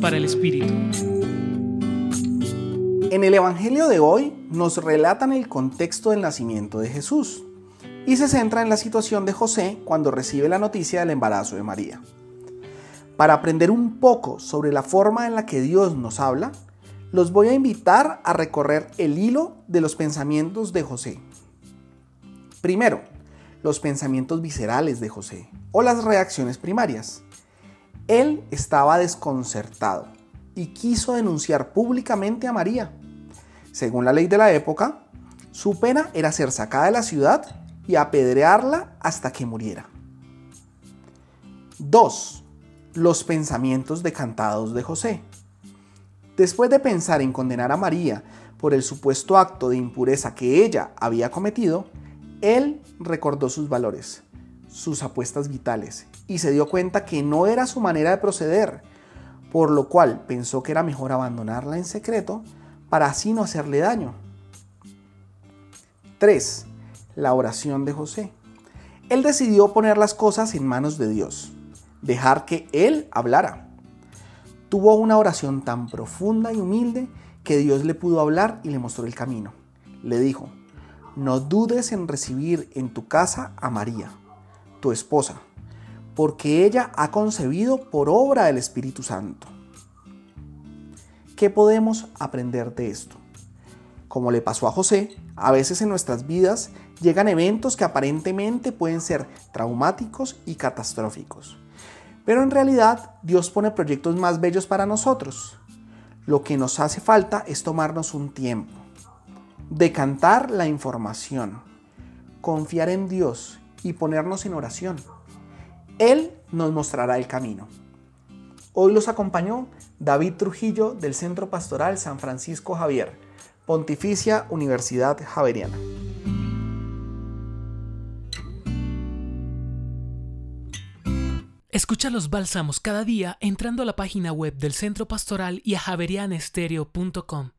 Para el Espíritu. En el Evangelio de hoy nos relatan el contexto del nacimiento de Jesús y se centra en la situación de José cuando recibe la noticia del embarazo de María. Para aprender un poco sobre la forma en la que Dios nos habla, los voy a invitar a recorrer el hilo de los pensamientos de José. Primero, los pensamientos viscerales de José o las reacciones primarias. Él estaba desconcertado y quiso denunciar públicamente a María. Según la ley de la época, su pena era ser sacada de la ciudad y apedrearla hasta que muriera. 2. Los pensamientos decantados de José. Después de pensar en condenar a María por el supuesto acto de impureza que ella había cometido, él recordó sus valores, sus apuestas vitales, y se dio cuenta que no era su manera de proceder, por lo cual pensó que era mejor abandonarla en secreto para así no hacerle daño. 3 la oración de José. Él decidió poner las cosas en manos de Dios, dejar que Él hablara. Tuvo una oración tan profunda y humilde que Dios le pudo hablar y le mostró el camino. Le dijo, no dudes en recibir en tu casa a María, tu esposa, porque ella ha concebido por obra del Espíritu Santo. ¿Qué podemos aprender de esto? Como le pasó a José, a veces en nuestras vidas llegan eventos que aparentemente pueden ser traumáticos y catastróficos. Pero en realidad Dios pone proyectos más bellos para nosotros. Lo que nos hace falta es tomarnos un tiempo, decantar la información, confiar en Dios y ponernos en oración. Él nos mostrará el camino. Hoy los acompañó David Trujillo del Centro Pastoral San Francisco Javier Pontificia Universidad Javeriana. Escucha los bálsamos cada día entrando a la página web del Centro Pastoral y a javerianestereo.com.